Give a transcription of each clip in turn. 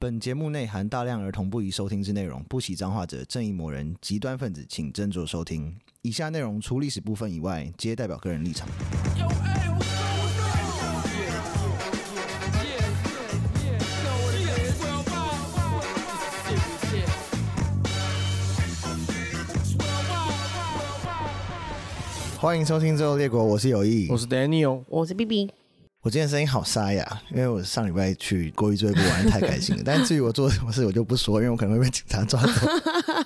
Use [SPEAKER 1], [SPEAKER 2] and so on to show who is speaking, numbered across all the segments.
[SPEAKER 1] 本节目内含大量儿童不宜收听之内容，不喜脏话者、正义魔人、极端分子，请斟酌收听。以下内容除历史部分以外，皆代表个人立场。欢迎收听《最后列国》，我是有意，
[SPEAKER 2] 我是 Daniel，
[SPEAKER 3] 我是 BB。
[SPEAKER 1] 我今天声音好沙哑，因为我上礼拜去国一追捕玩太开心了。但至于我做什么事，我就不说，因为我可能会被警察抓走。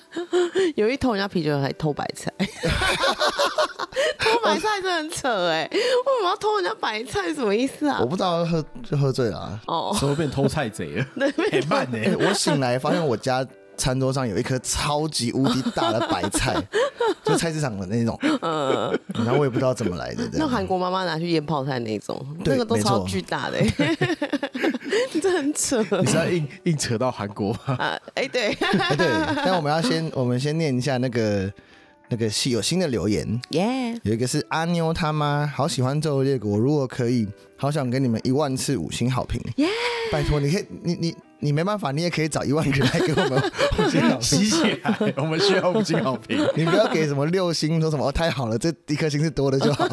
[SPEAKER 3] 有一偷人家啤酒，还偷白菜，偷白菜真的很扯哎！为什么要偷人家白菜？什么意思啊？
[SPEAKER 1] 我不知道，喝就喝醉了啊。
[SPEAKER 3] 哦，
[SPEAKER 2] 怎么变偷菜贼了？很慢呢。
[SPEAKER 1] 我醒来发现我家餐桌上有一颗超级无敌大的白菜，就菜市场的那种。嗯，然后我也不知道怎么来的。
[SPEAKER 3] 那韩国妈妈拿去腌泡菜那种，那个都超巨大的。你这很扯。
[SPEAKER 2] 你是要硬硬扯到韩国吗？
[SPEAKER 3] 啊，哎，对，
[SPEAKER 1] 对。但我们要先，我们先念一下那个那个新有新的留言。
[SPEAKER 3] 耶，
[SPEAKER 1] 有一个是阿妞他妈，好喜欢《最后列国》，如果可以，好想给你们一万次五星好评。耶，拜托，你可以，你你。你没办法，你也可以找一万个人来给我们五星好评，
[SPEAKER 2] 洗起来，我们需要五星好评。
[SPEAKER 1] 你不要给什么六星，说什么哦太好了，这一颗星是多的就好。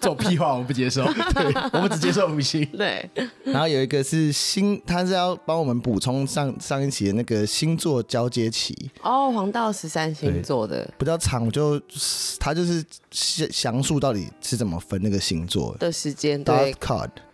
[SPEAKER 2] 这种屁话我们不接受，对，我们只接受五星。
[SPEAKER 3] 对。
[SPEAKER 1] 然后有一个是星，他是要帮我们补充上上一期的那个星座交接期。
[SPEAKER 3] 哦，黄道十三星座的
[SPEAKER 1] 比较长，我就他就是详详述到底是怎么分那个星座
[SPEAKER 3] 的时间。对。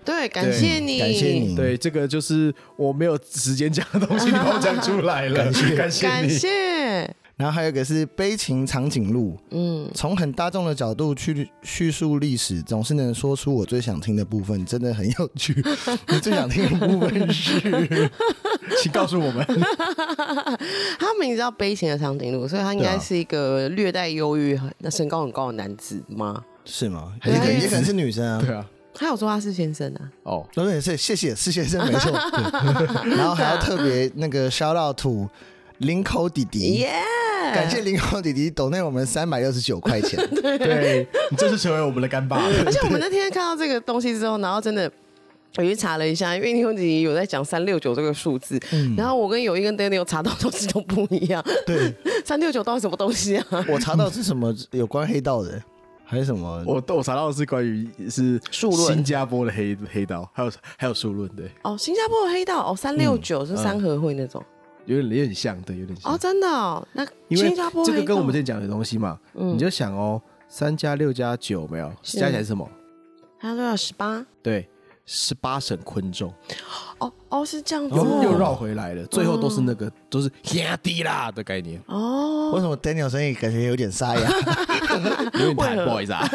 [SPEAKER 3] 对，感谢你，
[SPEAKER 1] 感谢你。
[SPEAKER 2] 对，这个就是我没有时间讲的东西，你帮我讲出来了，感谢，感谢
[SPEAKER 3] 感谢。
[SPEAKER 1] 然后还有一个是悲情长颈鹿，嗯，从很大众的角度去叙述历史，总是能说出我最想听的部分，真的很有趣。你最想听的部分是，
[SPEAKER 2] 请告诉我们。
[SPEAKER 3] 他名字叫悲情的长颈鹿，所以他应该是一个略带忧郁、那身高很高的男子吗？
[SPEAKER 1] 是吗？也可也可能是女生啊。
[SPEAKER 2] 对啊。
[SPEAKER 3] 他有说他是先生啊？
[SPEAKER 1] 哦，对对是，谢谢是先生没错。然后还要特别那个 shout out to 林口弟弟，耶！感谢林口弟弟抖内我们三百六十九块钱。
[SPEAKER 2] 对，你这是成为我们的干爸。
[SPEAKER 3] 而且我们那天看到这个东西之后，然后真的我去查了一下，因为林口弟弟有在讲三六九这个数字，然后我跟友一跟 Daniel 查到东西都不一样。
[SPEAKER 1] 对，
[SPEAKER 3] 三六九到底什么东西啊？
[SPEAKER 1] 我查到是什么有关黑道的。还是什么？
[SPEAKER 2] 我我查到的是关于是新加坡的黑黑道，还有还有数论对。
[SPEAKER 3] 哦，新加坡的黑道哦，三六九是三合会那种，
[SPEAKER 2] 有点有点像，对，有点像。
[SPEAKER 3] 哦，真的哦，那
[SPEAKER 2] 新加坡这个跟我们之前讲的东西嘛，你就想哦，三加六加九没有加起来是什么？
[SPEAKER 3] 它都要十八。
[SPEAKER 2] 对。十八省昆众，
[SPEAKER 3] 哦哦，是这样子，
[SPEAKER 2] 又又绕回来了，最后都是那个都是压低啦的概念。
[SPEAKER 3] 哦，
[SPEAKER 1] 为什么 Daniel 声音感觉有点沙哑？
[SPEAKER 2] 有点太不好意思啊。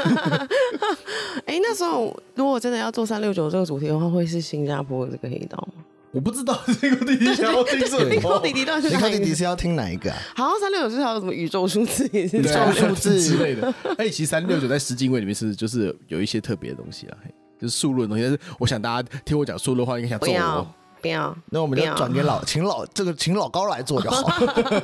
[SPEAKER 3] 哎，那时候如果真的要做三六九这个主题的话，会是新加坡的这个黑道吗？
[SPEAKER 2] 我不知道 这个弟弟想要听什么。
[SPEAKER 3] 林口弟弟到底是哪
[SPEAKER 1] 弟弟是要听哪一个啊？
[SPEAKER 3] 好像三六九是还有什么宇宙数字，也是宇
[SPEAKER 1] 宙数字
[SPEAKER 2] 之类的。哎，其实三六九在十进位里面是就是有一些特别的东西啊。就是数论的东西，但是我想大家听我讲数论的话，应该想揍我。
[SPEAKER 3] 不要，
[SPEAKER 1] 那我们就转给老 请老这个请老高来做就好，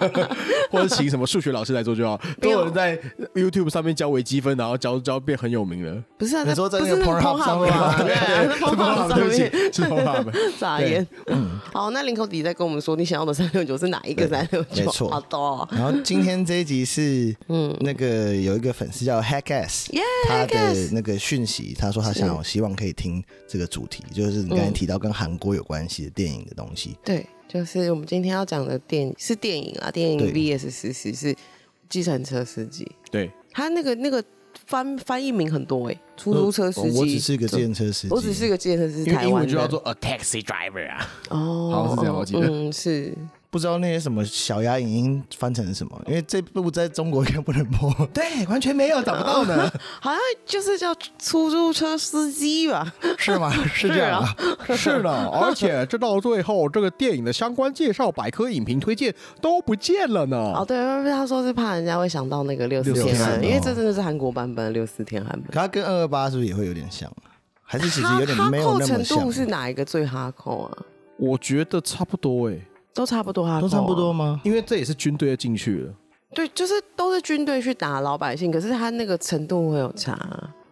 [SPEAKER 2] 或者请什么数学老师来做就好。都有人在 YouTube 上面教微积分，然后教教变很有名了。
[SPEAKER 3] 不是啊，
[SPEAKER 1] 你说在那个 Pornhub 上面吗？
[SPEAKER 3] 对，是 Pornhub 上面，
[SPEAKER 2] 是 Pornhub。
[SPEAKER 3] 傻眼。嗯，好，那林口弟弟在跟我们说，你想要的三六九是哪一个三六九？
[SPEAKER 1] 没错，
[SPEAKER 3] 好多。
[SPEAKER 1] 然后今天这一集是，嗯，那个有一个粉丝叫 Hackass，他的那个讯息，他说他想要希望可以听这个主题，就是你刚才提到跟韩国有关系。电影的东西，
[SPEAKER 3] 对，就是我们今天要讲的电影是电影啊，电影 VS 实习是计程车司机，
[SPEAKER 2] 对，
[SPEAKER 3] 他那个那个翻翻译名很多哎，出租车司机，
[SPEAKER 1] 我只是个计程车司机，
[SPEAKER 3] 我只是个计程车司机，台湾
[SPEAKER 2] 英文就叫做 a taxi driver 啊，
[SPEAKER 3] 哦，
[SPEAKER 2] 好像是这样，我记得，
[SPEAKER 3] 嗯，是。
[SPEAKER 1] 不知道那些什么小鸭影音翻成什么，因为这部在中国应该不能播。
[SPEAKER 2] 对，完全没有找不到呢。
[SPEAKER 3] 好像就是叫出租车司机吧？
[SPEAKER 1] 是吗？是这样啊？
[SPEAKER 2] 是的，而且这到最后，这个电影的相关介绍、百科影评推荐都不见了呢。
[SPEAKER 3] 哦，对，他说是怕人家会想到那个六四天韩，因为这真的是韩国版本的六四天韩本。
[SPEAKER 1] 可它跟二二八是不是也会有点像？还是其实有点没有那么像？
[SPEAKER 3] 程度是哪一个最哈扣啊？
[SPEAKER 2] 我觉得差不多哎。
[SPEAKER 3] 都差不多啊，
[SPEAKER 1] 都差不多吗？
[SPEAKER 2] 因为这也是军队进去了。
[SPEAKER 3] 对，就是都是军队去打老百姓，可是他那个程度会有差。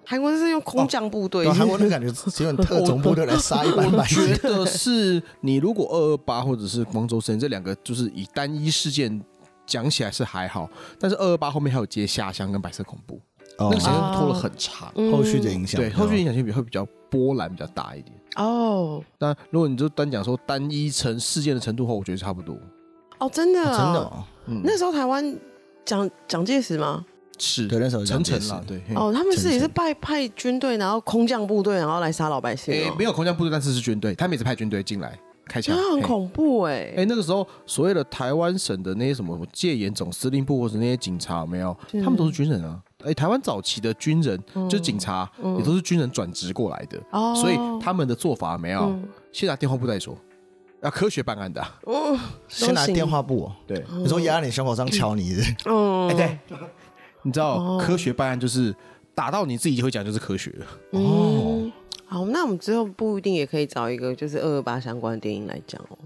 [SPEAKER 3] 韩国是用空降部队，
[SPEAKER 1] 韩国的感觉只有特种部队来杀一般 百姓。
[SPEAKER 2] 我觉得是你如果二二八或者是光州事件这两个，就是以单一事件讲起来是还好，但是二二八后面还有接下乡跟白色恐怖，那个时间拖了很长，
[SPEAKER 1] 后续的影响
[SPEAKER 2] 对后续影响性比会比较波澜比较大一点。
[SPEAKER 3] 哦，
[SPEAKER 2] 但如果你就单讲说单一成事件的程度后，我觉得差不多。
[SPEAKER 3] 哦，真的，
[SPEAKER 1] 真的，
[SPEAKER 3] 嗯，那时候台湾蒋蒋介石吗？
[SPEAKER 2] 是，
[SPEAKER 1] 对，那时候
[SPEAKER 2] 陈诚了，对。
[SPEAKER 3] 哦，他们是也是派派军队，然后空降部队，然后来杀老百姓。
[SPEAKER 2] 诶，没有空降部队，但是是军队，他们也是派军队进来开枪，
[SPEAKER 3] 那很恐怖哎。
[SPEAKER 2] 哎，那个时候所谓的台湾省的那些什么戒严总司令部或者那些警察，没有，他们都是军人啊。哎，台湾早期的军人就是警察，也都是军人转职过来的，所以他们的做法没有，先拿电话簿再说，要科学办案的。
[SPEAKER 1] 哦，先拿电话簿，对，你说压在你胸口上敲你。的，
[SPEAKER 3] 嗯，
[SPEAKER 2] 哎对。你知道、哦、科学办案就是打到你自己就会讲就是科学了。哦、
[SPEAKER 3] 嗯。好，那我们之后不一定也可以找一个就是二二八相关的电影来讲哦。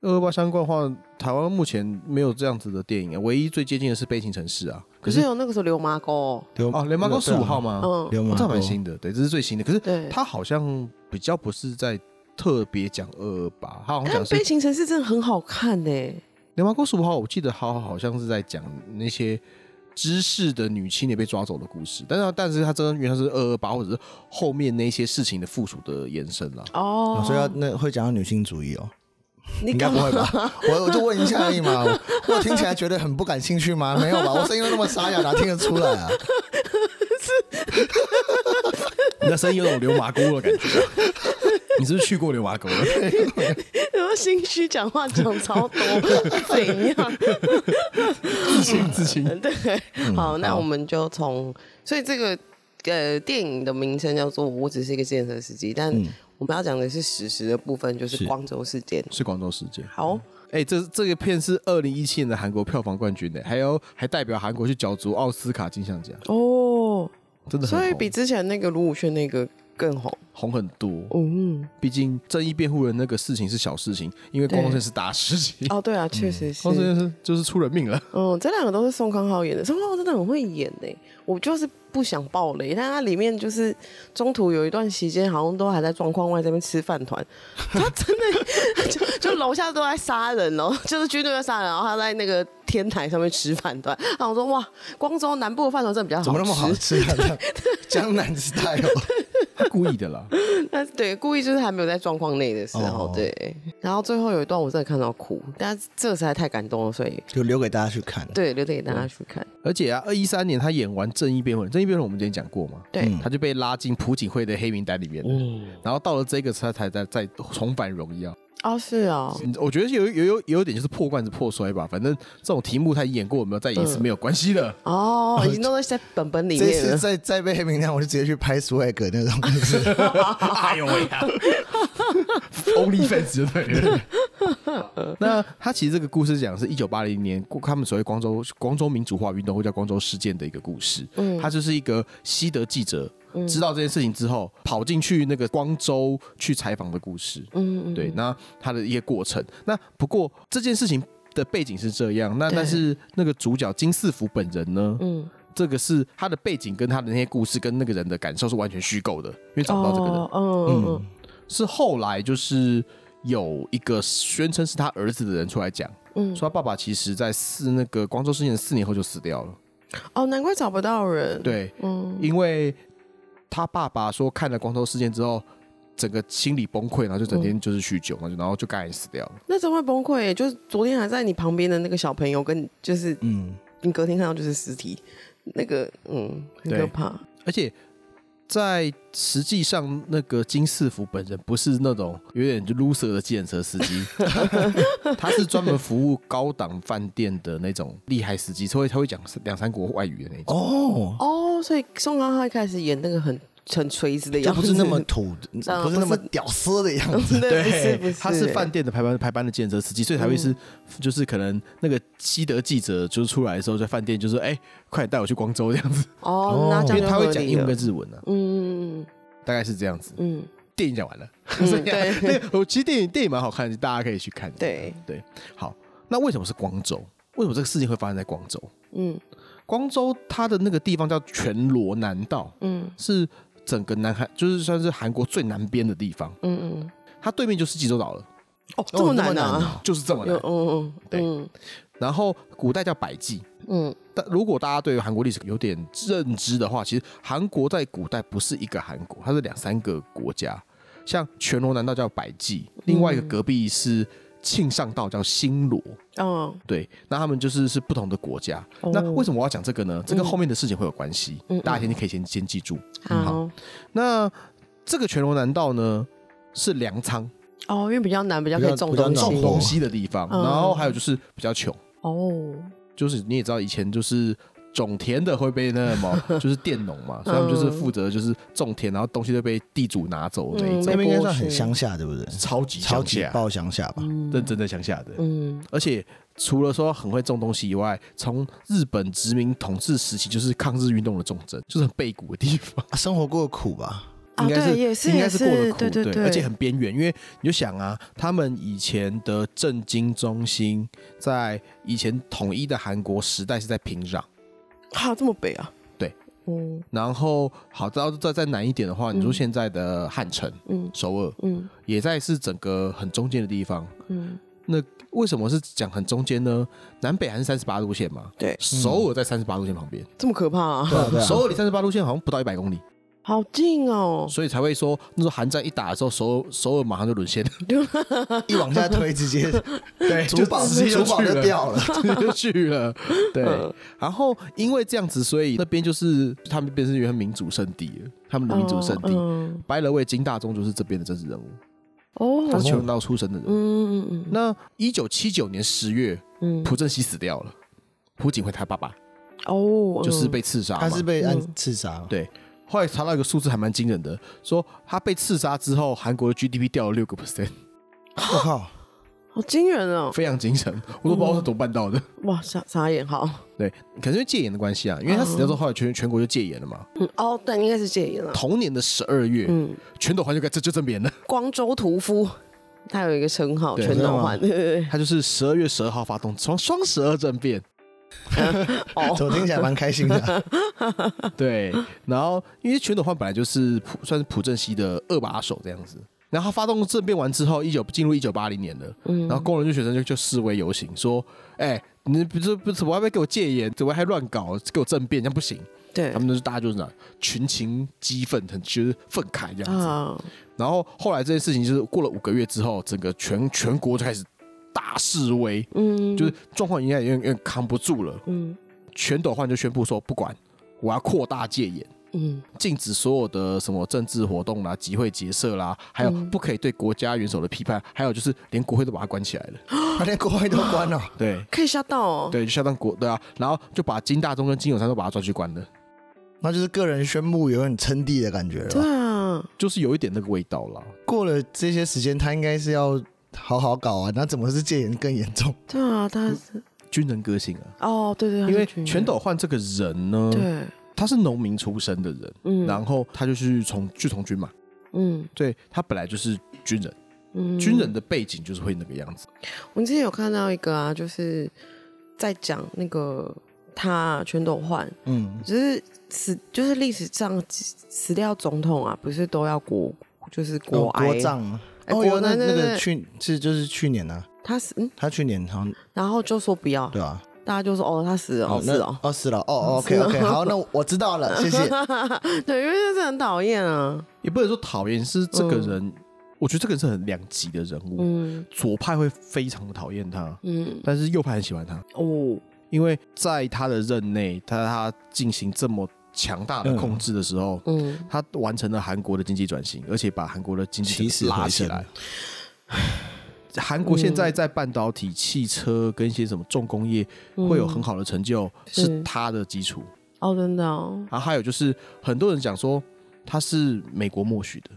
[SPEAKER 2] 二二八相关的话，台湾目前没有这样子的电影啊，唯一最接近的是《悲情城市》啊。
[SPEAKER 3] 可是有那个时候流麻沟哦，
[SPEAKER 2] 哦，流麻沟十五号吗？
[SPEAKER 3] 嗯，
[SPEAKER 1] 流麻沟
[SPEAKER 2] 这蛮新的，对，这是最新的。可是他好像比较不是在特别讲二二八，他好像讲《
[SPEAKER 3] 悲情城市》真的很好看呢。
[SPEAKER 2] 流麻沟十五号，我记得好好像是在讲那些。知识的女青年被抓走的故事，但是但是他真的原来是二二八，或者是后面那些事情的附属的延伸了。
[SPEAKER 3] 哦，
[SPEAKER 1] 所以要那会讲到女性主义哦？你应该不会吧？我我就问一下而已嘛。我听起来觉得很不感兴趣吗？没有吧？我声音又那么沙哑，哪听得出来啊？
[SPEAKER 2] 是，你的声音有种流麻沟的感觉。你是不是去过流麻沟了？
[SPEAKER 3] 心虚？讲话讲超多，怎样？
[SPEAKER 2] 自清自清。
[SPEAKER 3] 对，好，那我们就从，所以这个呃电影的名称叫做《我只是一个建设司机》，但我们要讲的是史实的部分，就是光州事件。
[SPEAKER 2] 是光州事件。
[SPEAKER 3] 好，
[SPEAKER 2] 哎，这这个片是二零一七年的韩国票房冠军呢，还有还代表韩国去角逐奥斯卡金像奖。
[SPEAKER 3] 哦，
[SPEAKER 2] 真的，
[SPEAKER 3] 所以比之前那个卢武铉那个。更红
[SPEAKER 2] 红很多，
[SPEAKER 3] 嗯，
[SPEAKER 2] 毕竟正义辩护人那个事情是小事情，因为光州是大事情。
[SPEAKER 3] 哦，对啊，确实是，
[SPEAKER 2] 光州是就是出人命了。
[SPEAKER 3] 嗯，这两个都是宋康昊演的，宋康昊真的很会演呢。我就是不想爆雷，但他里面就是中途有一段时间，好像都还在状况外这边吃饭团，他真的 就就楼下都在杀人哦，就是军队在杀人，然后他在那个天台上面吃饭团。然后我说哇，光州南部的饭团真的比较好吃，
[SPEAKER 1] 怎么那么好吃啊？江南 style。
[SPEAKER 2] 故意的啦，
[SPEAKER 3] 那对，故意就是还没有在状况内的时候，哦、对。然后最后有一段我真的看到哭，但是这实在太感动了，所以
[SPEAKER 1] 就留给大家去看。
[SPEAKER 3] 对，留给大家去看。
[SPEAKER 2] 而且啊，二一三年他演完《正义辩护人》，《正义辩护人》我们之前讲过嘛，
[SPEAKER 3] 对，
[SPEAKER 2] 他就被拉进朴槿惠的黑名单里面，嗯，然后到了这个他才在在重返荣耀。
[SPEAKER 3] 哦，是哦，
[SPEAKER 2] 我觉得有有有有点就是破罐子破摔吧。反正这种题目他演过，有没有再演一次没有关系的。
[SPEAKER 3] 哦，已经弄在本本里面。
[SPEAKER 1] 这次再再被黑名单，我就直接去拍 swag 那种。
[SPEAKER 2] 哎呦喂，Only fans 就对了。那他其实这个故事讲的是一九八零年，他们所谓光州光州民主化运动或叫光州事件的一个故事。嗯，他就是一个西德记者。知道这件事情之后，跑进去那个光州去采访的故事。嗯，嗯，对，那他的一些过程。那不过这件事情的背景是这样，那但是那个主角金四福本人呢？嗯，这个是他的背景跟他的那些故事跟那个人的感受是完全虚构的，因为找不到这个人。
[SPEAKER 3] 嗯，嗯，
[SPEAKER 2] 是后来就是有一个宣称是他儿子的人出来讲，嗯，说他爸爸其实在四那个光州事件四年后就死掉了。
[SPEAKER 3] 哦，难怪找不到人。
[SPEAKER 2] 对，嗯，因为。他爸爸说看了光州事件之后，整个心理崩溃，然后就整天就是酗酒，然后然后就赶紧死掉了。
[SPEAKER 3] 那怎么会崩溃？就是昨天还在你旁边的那个小朋友，跟就是嗯，你隔天看到就是尸体，那个嗯，很可怕。
[SPEAKER 2] 而且在实际上，那个金四福本人不是那种有点就 loser 的计程车司机，他是专门服务高档饭店的那种厉害司机，所以他会讲两三国外语的那种。
[SPEAKER 3] 哦哦，所以宋康昊一开始演那个很。很锤子的样子，
[SPEAKER 1] 不是那么土，不是那么屌丝的样子。
[SPEAKER 2] 对，他是饭店的排班排班的计程车司机，所以才会是，就是可能那个西德记者就是出来的时候，在饭店就说：“哎，快点带我去光州这样子。”
[SPEAKER 3] 哦，那这样
[SPEAKER 2] 他会讲英文跟日文呢。
[SPEAKER 3] 嗯，
[SPEAKER 2] 大概是这样子。嗯，电影讲完了。
[SPEAKER 3] 对，
[SPEAKER 2] 那个我其实电影电影蛮好看的，大家可以去看。
[SPEAKER 3] 对
[SPEAKER 2] 对，好，那为什么是光州？为什么这个事情会发生在光州？嗯，光州它的那个地方叫全罗南道。嗯，是。整个南韩就是算是韩国最南边的地方。嗯嗯，它对面就是济州岛了。
[SPEAKER 3] 哦，这么难啊！
[SPEAKER 2] 就是这么难。嗯嗯，对。然后古代叫百济。嗯，但如果大家对于韩国历史有点认知的话，其实韩国在古代不是一个韩国，它是两三个国家。像全罗南道叫百济，另外一个隔壁是庆尚道叫新罗。嗯，对，那他们就是是不同的国家。那为什么我要讲这个呢？这跟后面的事情会有关系。大家先可以先先记住。好，那这个全罗南道呢是粮仓。
[SPEAKER 3] 哦，因为比较南，比较可以种东西，
[SPEAKER 2] 种东西的地方。然后还有就是比较穷。哦，就是你也知道，以前就是种田的会被那什么，就是佃农嘛，所以他们就是负责就是种田，然后东西都被地主拿走的。
[SPEAKER 1] 那边应该算很乡下，对不对？
[SPEAKER 2] 超级
[SPEAKER 1] 超级爆乡下吧，
[SPEAKER 2] 认真的乡下的。嗯，而且除了说很会种东西以外，从日本殖民统治时期就是抗日运动的重镇，就是很背骨的地方，
[SPEAKER 1] 生活过苦吧。
[SPEAKER 2] 应该是，
[SPEAKER 3] 也是
[SPEAKER 2] 应该是过得苦，
[SPEAKER 3] 对对对，
[SPEAKER 2] 而且很边缘。因为你就想啊，他们以前的政经中心在以前统一的韩国时代是在平壤，
[SPEAKER 3] 哈，这么北啊？
[SPEAKER 2] 对，嗯。然后好，再再再南一点的话，你说现在的汉城，嗯，首尔，嗯，也在是整个很中间的地方，嗯。那为什么是讲很中间呢？南北还是三十八路线嘛？
[SPEAKER 3] 对，
[SPEAKER 2] 首尔在三十八路线旁边，
[SPEAKER 3] 这么可怕啊？
[SPEAKER 2] 首尔离三十八路线好像不到一百公里。
[SPEAKER 3] 好近哦，
[SPEAKER 2] 所以才会说那时候韩战一打的时候，首尔首尔马上就沦陷，
[SPEAKER 1] 一往下推，直接
[SPEAKER 2] 对，
[SPEAKER 1] 主堡直接主堡就掉了，
[SPEAKER 2] 直 接就去了。对，然后因为这样子，所以那边就是他们变成一个民主圣地了，他们的民主圣地。白了位金大中就是这边的政治人物。哦，他是全罗道出身的人。嗯嗯嗯。那一九七九年十月，朴正熙死掉了，朴槿惠他爸爸。哦，就是被刺杀，
[SPEAKER 1] 他是被暗刺杀，
[SPEAKER 2] 对。后来查到一个数字还蛮惊人的，说他被刺杀之后，韩国的 GDP 掉了六个 percent。
[SPEAKER 1] 我靠，
[SPEAKER 3] 好惊人哦！
[SPEAKER 2] 非常惊人，我都不知道他怎么办到的。
[SPEAKER 3] 哇，傻傻眼，好。
[SPEAKER 2] 对，可能是因为戒严的关系啊，因为他死掉之后，后来全全国就戒严了嘛。
[SPEAKER 3] 嗯，哦，对，应该是戒严了。
[SPEAKER 2] 同年的十二月，嗯，全斗焕就该这就政变了。
[SPEAKER 3] 光州屠夫，他有一个称号，全斗焕，对对对，
[SPEAKER 2] 他就是十二月十二号发动双双十二政变。
[SPEAKER 1] 哦，我听起来蛮开心的。
[SPEAKER 2] 对，然后因为全斗焕本来就是朴，算是朴正熙的二把手这样子。然后他发动政变完之后，一九进入一九八零年了。嗯，然后工人就学生就就示威游行，说：“哎、欸，你不是不是，我还没给我戒严，怎么还乱搞，给我政变，这样不行。”对，他们就是大家就是那群情激愤，很就是愤慨这样子。哦、然后后来这件事情就是过了五个月之后，整个全全国就开始。大示威，嗯，就是状况应该有点有点扛不住了，嗯，全斗焕就宣布说不管，我要扩大戒严，嗯，禁止所有的什么政治活动啦、集会结社啦，还有不可以对国家元首的批判，还有就是连国会都把它关起来了，
[SPEAKER 1] 他 连国会都关了，
[SPEAKER 2] 对，
[SPEAKER 3] 可以下到哦，
[SPEAKER 2] 对，就下到国，对啊，然后就把金大中跟金永三都把他抓去关了，
[SPEAKER 1] 那就是个人宣布有点称帝的感觉了，
[SPEAKER 3] 对啊，
[SPEAKER 2] 就是有一点那个味道了。
[SPEAKER 1] 过了这些时间，他应该是要。好好搞啊！那怎么是戒严更严重？
[SPEAKER 3] 对啊，他是
[SPEAKER 2] 军人个性啊。
[SPEAKER 3] 哦，对对，
[SPEAKER 2] 因为全斗焕这个人呢，对，他是农民出身的人，嗯，然后他就是从去从军嘛，嗯，对他本来就是军人，嗯，军人的背景就是会那个样子。
[SPEAKER 3] 我们之前有看到一个啊，就是在讲那个他全斗焕，嗯，就是死就是历史上死掉总统啊，不是都要国就是国国葬。
[SPEAKER 1] 哦，有那那个去是就是去年呢，
[SPEAKER 3] 他死，嗯，
[SPEAKER 1] 他去年好像，
[SPEAKER 3] 然后就说不要，
[SPEAKER 1] 对啊，
[SPEAKER 3] 大家就说哦，他死了，哦，是哦，
[SPEAKER 1] 哦，死了，哦，OK OK，好，那我知道了，谢谢。
[SPEAKER 3] 对，因为这是很讨厌啊，
[SPEAKER 2] 也不能说讨厌，是这个人，我觉得这个人是很两极的人物，嗯，左派会非常的讨厌他，嗯，但是右派很喜欢他，哦，因为在他的任内，他他进行这么。强大的控制的时候，嗯，他完成了韩国的经济转型，而且把韩国的经济拉起来。韩国现在在半导体、汽车跟一些什么重工业会有很好的成就，是他的基础。
[SPEAKER 3] 哦，真的。
[SPEAKER 2] 然后还有就是，很多人讲说他是美国默许的，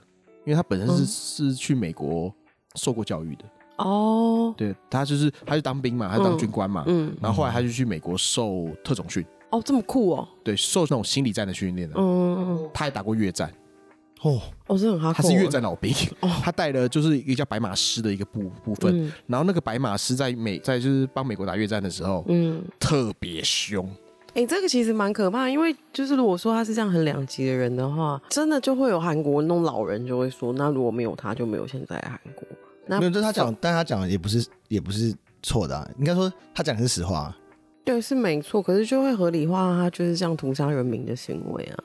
[SPEAKER 2] 因为他本身是是去美国受过教育的。哦，对，他就是他去当兵嘛，他当军官嘛，嗯，然后后来他就去美国受特种训。
[SPEAKER 3] 哦，这么酷哦！
[SPEAKER 2] 对，受那种心理战的训练的。嗯嗯，他还打过越战。
[SPEAKER 3] 哦，哦，是很哈。
[SPEAKER 2] 他是越战老兵。哦，他带了就是一个叫白马师的一个部部分。然后那个白马师在美在就是帮美国打越战的时候，嗯，特别凶，
[SPEAKER 3] 哎、欸，这个其实蛮可怕，因为就是如果说他是这样很两极的人的话，真的就会有韩国那种老人就会说，那如果没有他，就没有现在的韩国。那
[SPEAKER 1] 没有，这他讲，但他讲的也不是也不是错的、啊，应该说他讲的是实话。
[SPEAKER 3] 对，是没错，可是就会合理化他就是这样屠杀人民的行为啊，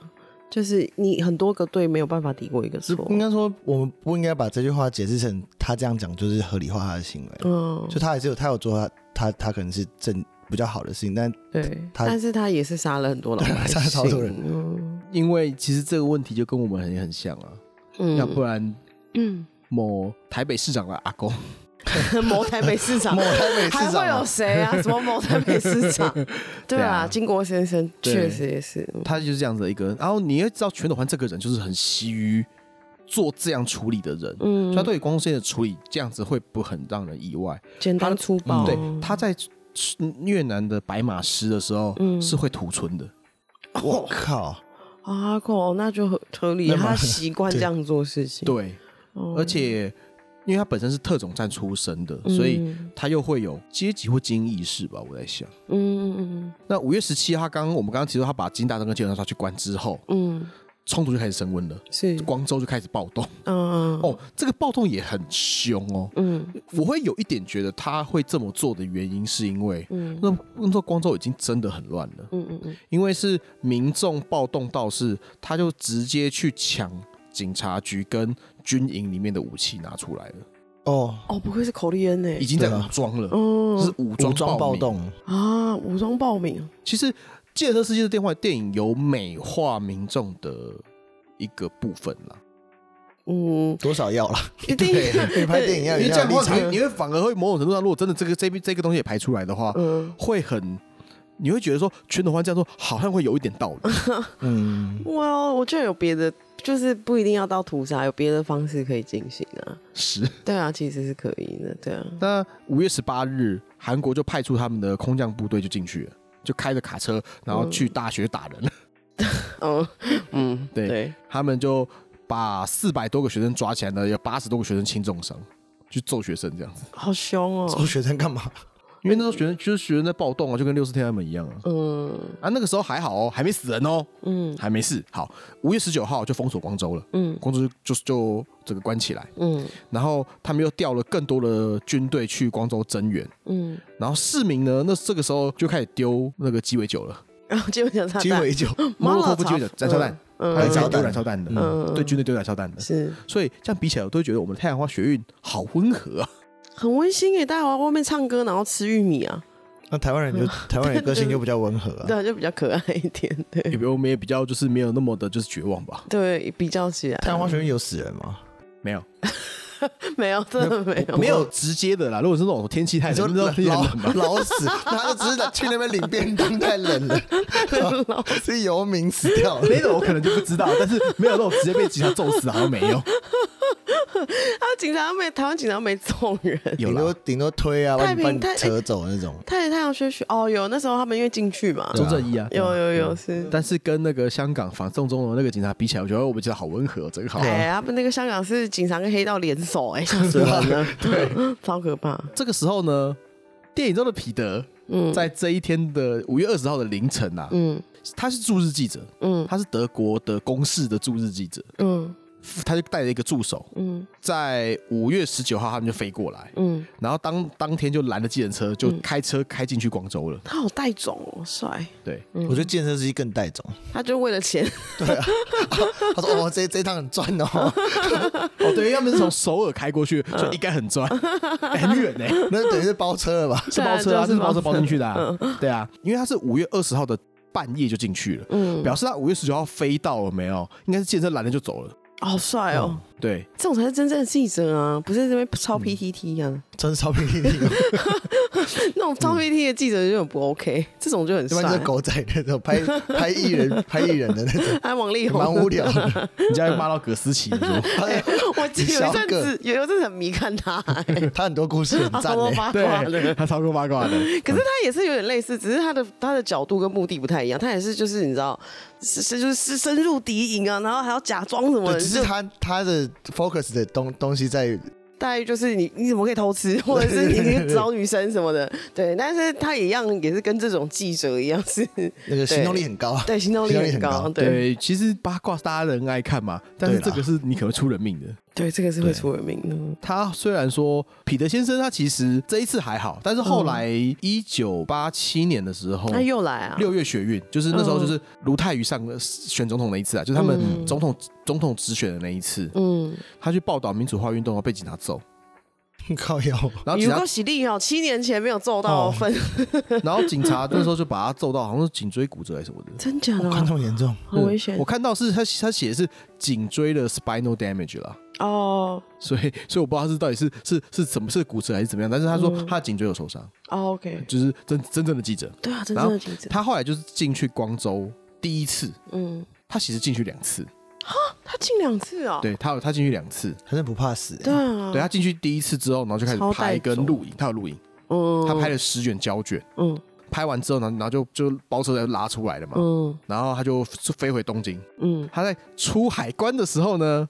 [SPEAKER 3] 就是你很多个对没有办法抵过一个错。
[SPEAKER 1] 应该说我们不应该把这句话解释成他这样讲就是合理化他的行为。嗯，就他还是有他有做他他他可能是正。比较好的事情，但
[SPEAKER 3] 对，但是他也是杀了很多老百姓，杀了超多人。
[SPEAKER 2] 嗯，因为其实这个问题就跟我们很很像啊，嗯，要不然，嗯，某台北市长的阿公，
[SPEAKER 3] 某台北市场，
[SPEAKER 1] 某台北市长
[SPEAKER 3] 还会有谁啊？什么某台北市场？对啊，金国先生确实也是，
[SPEAKER 2] 他就是这样子的一个人。然后你也知道，全斗焕这个人就是很习于做这样处理的人，嗯，所以他对于光线的处理这样子会不很让人意外，
[SPEAKER 3] 简单粗暴。
[SPEAKER 2] 对，他在。越南的白马师的时候，嗯，是会屠村的。
[SPEAKER 1] 我靠，
[SPEAKER 3] 阿靠，那就很合理。他习惯 这样做事情。
[SPEAKER 2] 对，而且因为他本身是特种战出身的，所以他又会有阶级或精英意识吧？我在想，嗯嗯嗯。那五月十七，他刚我们刚刚提到，他把金大中跟金文超去关之后，嗯。冲突就开始升温了，是光州就开始暴动，嗯哦，这个暴动也很凶哦，嗯，我会有一点觉得他会这么做的原因，是因为，嗯，那那时候光州已经真的很乱了，嗯嗯嗯，因为是民众暴动到是，他就直接去抢警察局跟军营里面的武器拿出来了，
[SPEAKER 3] 哦。哦，不愧是口利恩呢，
[SPEAKER 2] 已经在武装了，嗯，是武装暴动
[SPEAKER 3] 啊，武装暴民，
[SPEAKER 2] 其实。《计程车司机的电话》电影有美化民众的一个部分啦，
[SPEAKER 1] 嗯，多少要了，
[SPEAKER 3] 一定。
[SPEAKER 1] 你拍电影要你这样
[SPEAKER 2] 子，你会反而会某种程度上，如果真的这个这这个东西也拍出来的话，嗯，会很，你会觉得说全斗焕这样做好像会有一点道理，嗯，
[SPEAKER 3] 哇，我居然有别的，就是不一定要到屠杀，有别的方式可以进行啊，
[SPEAKER 2] 是，
[SPEAKER 3] 对啊，其实是可以的，对啊。
[SPEAKER 2] 那五月十八日，韩国就派出他们的空降部队就进去了。就开着卡车，然后去大学打人。
[SPEAKER 3] 嗯 嗯，
[SPEAKER 2] 对，对他们就把四百多个学生抓起来呢，有八十多个学生轻重伤，去揍学生这样子。
[SPEAKER 3] 好凶哦！
[SPEAKER 1] 揍学生干嘛？
[SPEAKER 2] 因为那时候学生就是学生在暴动啊，就跟六四天安门一样啊。嗯啊，那个时候还好哦，还没死人哦。嗯，还没事。好，五月十九号就封锁光州了。嗯，光州就就就这个关起来。嗯，然后他们又调了更多的军队去光州增援。嗯，然后市民呢，那这个时候就开始丢那个鸡尾酒了。
[SPEAKER 3] 然后鸡尾酒，
[SPEAKER 1] 鸡尾酒，
[SPEAKER 2] 摩洛托夫鸡尾酒，燃烧弹，还有丢燃烧弹的。嗯，对军队丢燃烧弹的。是，所以这样比起来，我都觉得我们的太阳花学运好温和啊。
[SPEAKER 3] 很温馨诶，大家往外面唱歌，然后吃玉米啊。
[SPEAKER 1] 那台湾人就 台湾人个性就比较温和啊，
[SPEAKER 3] 对，就比较可爱一点。对，
[SPEAKER 2] 也比我们也比较就是没有那么的就是绝望吧。
[SPEAKER 3] 对，比较起来，
[SPEAKER 1] 太阳花学运有死人吗？
[SPEAKER 2] 没有，
[SPEAKER 3] 没有，真的没有，
[SPEAKER 2] 没有直接的啦。如果是那种天气太冷，
[SPEAKER 1] 老老死，他就只是去那边领便当，太冷了，是游民死掉了。
[SPEAKER 2] 那种我可能就不知道，但是没有那种直接被警察揍死，好像没有。
[SPEAKER 3] 他警察没台湾警察没揍人，
[SPEAKER 1] 顶多顶多推啊，把你扯走那种。
[SPEAKER 3] 太太阳学学哦，有那时候他们因为进去嘛，
[SPEAKER 2] 周正一啊，
[SPEAKER 3] 有有有是。
[SPEAKER 2] 但是跟那个香港反送中的那个警察比起来，我觉得我们觉得好温和，这个好。
[SPEAKER 3] 哎，他们那个香港是警察跟黑道联手，哎，吓死人了，对，超可怕。
[SPEAKER 2] 这个时候呢，电影中的彼得，嗯，在这一天的五月二十号的凌晨啊，嗯，他是驻日记者，嗯，他是德国的公视的驻日记者，嗯。他就带了一个助手，嗯，在五月十九号他们就飞过来，嗯，然后当当天就拦了计程车，就开车开进去广州了。
[SPEAKER 3] 他好带种哦，帅。
[SPEAKER 2] 对，
[SPEAKER 1] 我觉得计程车司机更带种。
[SPEAKER 3] 他就为了钱。
[SPEAKER 1] 对啊。他说：“哦，这这趟很赚哦。”
[SPEAKER 2] 哦，对，要么是从首尔开过去，所以应该很赚，很远呢。
[SPEAKER 1] 那等于是包车了吧？
[SPEAKER 2] 是包车啊，是包车包进去的。对啊，因为他是五月二十号的半夜就进去了，嗯，表示他五月十九号飞到了没有？应该是计程车拦了就走了。
[SPEAKER 3] 好帅哦！
[SPEAKER 2] 对，
[SPEAKER 3] 这种才是真正的记者啊，不是这边抄 PTT 啊，
[SPEAKER 1] 真是抄 PTT。
[SPEAKER 3] 那种抄 PTT 的记者就很不 OK，这种就很帅。
[SPEAKER 1] 就是狗仔那种拍拍艺人、拍艺人的那种，
[SPEAKER 3] 还王力宏，
[SPEAKER 1] 蛮无聊的。
[SPEAKER 2] 你家又骂到葛思琪，我记得
[SPEAKER 3] 有一阵子有一阵子很迷看他，
[SPEAKER 1] 他很多故事很赞，
[SPEAKER 2] 对，他超过八卦的。
[SPEAKER 3] 可是他也是有点类似，只是他的他的角度跟目的不太一样。他也是就是你知道，是是就是深入敌营啊，然后还要假装什么。
[SPEAKER 1] 只是他他的 focus 的东东西在
[SPEAKER 3] 大概就是你你怎么可以偷吃，或者是你可以找女生什么的，对。但是他也一样，也是跟这种记者一样，是
[SPEAKER 1] 那个行动力很高，
[SPEAKER 3] 对，行动力很高，对。
[SPEAKER 2] 其实八卦大家都很爱看嘛，但是这个是你可能出人命的。
[SPEAKER 3] 对，这个是会出人命的。
[SPEAKER 2] 他虽然说彼得先生，他其实这一次还好，但是后来一九八七年的时候，
[SPEAKER 3] 他又来啊。
[SPEAKER 2] 六月学运就是那时候，就是卢泰愚上了选总统那一次啊，就是他们总统总统直选的那一次。嗯，他去报道民主化运动，被警察揍。
[SPEAKER 1] 靠腰，
[SPEAKER 2] 然后警察
[SPEAKER 3] 喜力哦，七年前没有揍到分，
[SPEAKER 2] 然后警察 那时候就把他揍到，好像是颈椎骨折还是什么的，
[SPEAKER 3] 真假的？
[SPEAKER 1] 这么严重，
[SPEAKER 3] 很危险。
[SPEAKER 2] 我看到是他他写的是颈椎的 spinal damage 了。哦，所以所以我不知道他是到底是是是怎么是骨折还是怎么样，但是他说他的颈椎有受伤。
[SPEAKER 3] 哦，OK，
[SPEAKER 2] 就是真真正的记者。
[SPEAKER 3] 对啊，真正的记者。
[SPEAKER 2] 他后来就是进去光州第一次，嗯，他其实进去两次。
[SPEAKER 3] 哈，他进两次啊？
[SPEAKER 2] 对他有他进去两次，
[SPEAKER 1] 他是不怕死。
[SPEAKER 3] 对啊，
[SPEAKER 2] 对他进去第一次之后，然后就开始拍跟录影，他有录影。嗯，他拍了十卷胶卷。嗯，拍完之后呢，然后就就包车再拉出来了嘛。嗯，然后他就飞回东京。嗯，他在出海关的时候呢，